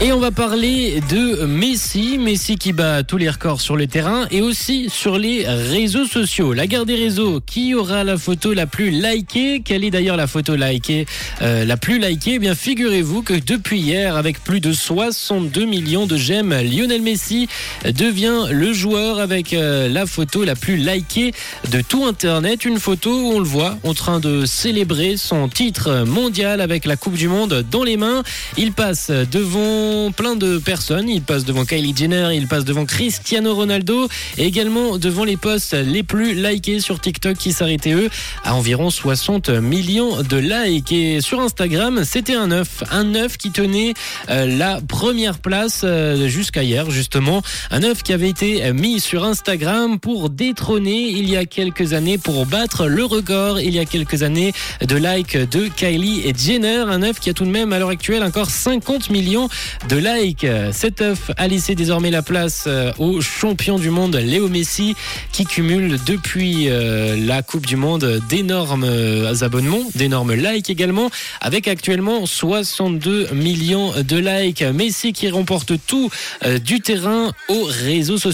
Et on va parler de Messi, Messi qui bat tous les records sur le terrain et aussi sur les réseaux sociaux. La guerre des réseaux, qui aura la photo la plus likée? Quelle est d'ailleurs la photo likée euh, la plus likée? Eh bien, figurez-vous que depuis hier, avec plus de 62 millions de j'aime, Lionel Messi devient le joueur avec euh, la photo la plus likée de tout Internet. Une photo où on le voit en train de célébrer son titre mondial avec la Coupe du Monde dans les mains. Il passe devant plein de personnes. Il passe devant Kylie Jenner, il passe devant Cristiano Ronaldo et également devant les posts les plus likés sur TikTok qui s'arrêtaient eux à environ 60 millions de likes. Et sur Instagram, c'était un œuf, un œuf qui tenait euh, la première place euh, jusqu'à hier justement, un œuf qui avait été mis sur Instagram pour détrôner il y a quelques années pour battre le record il y a quelques années de likes de Kylie Jenner, un œuf qui a tout de même à l'heure actuelle encore 50 millions de like. Cet œuf a laissé désormais la place euh, au champion du monde Léo Messi qui cumule depuis euh, la Coupe du Monde d'énormes euh, abonnements, d'énormes likes également, avec actuellement 62 millions de likes. Messi qui remporte tout du terrain aux réseaux sociaux.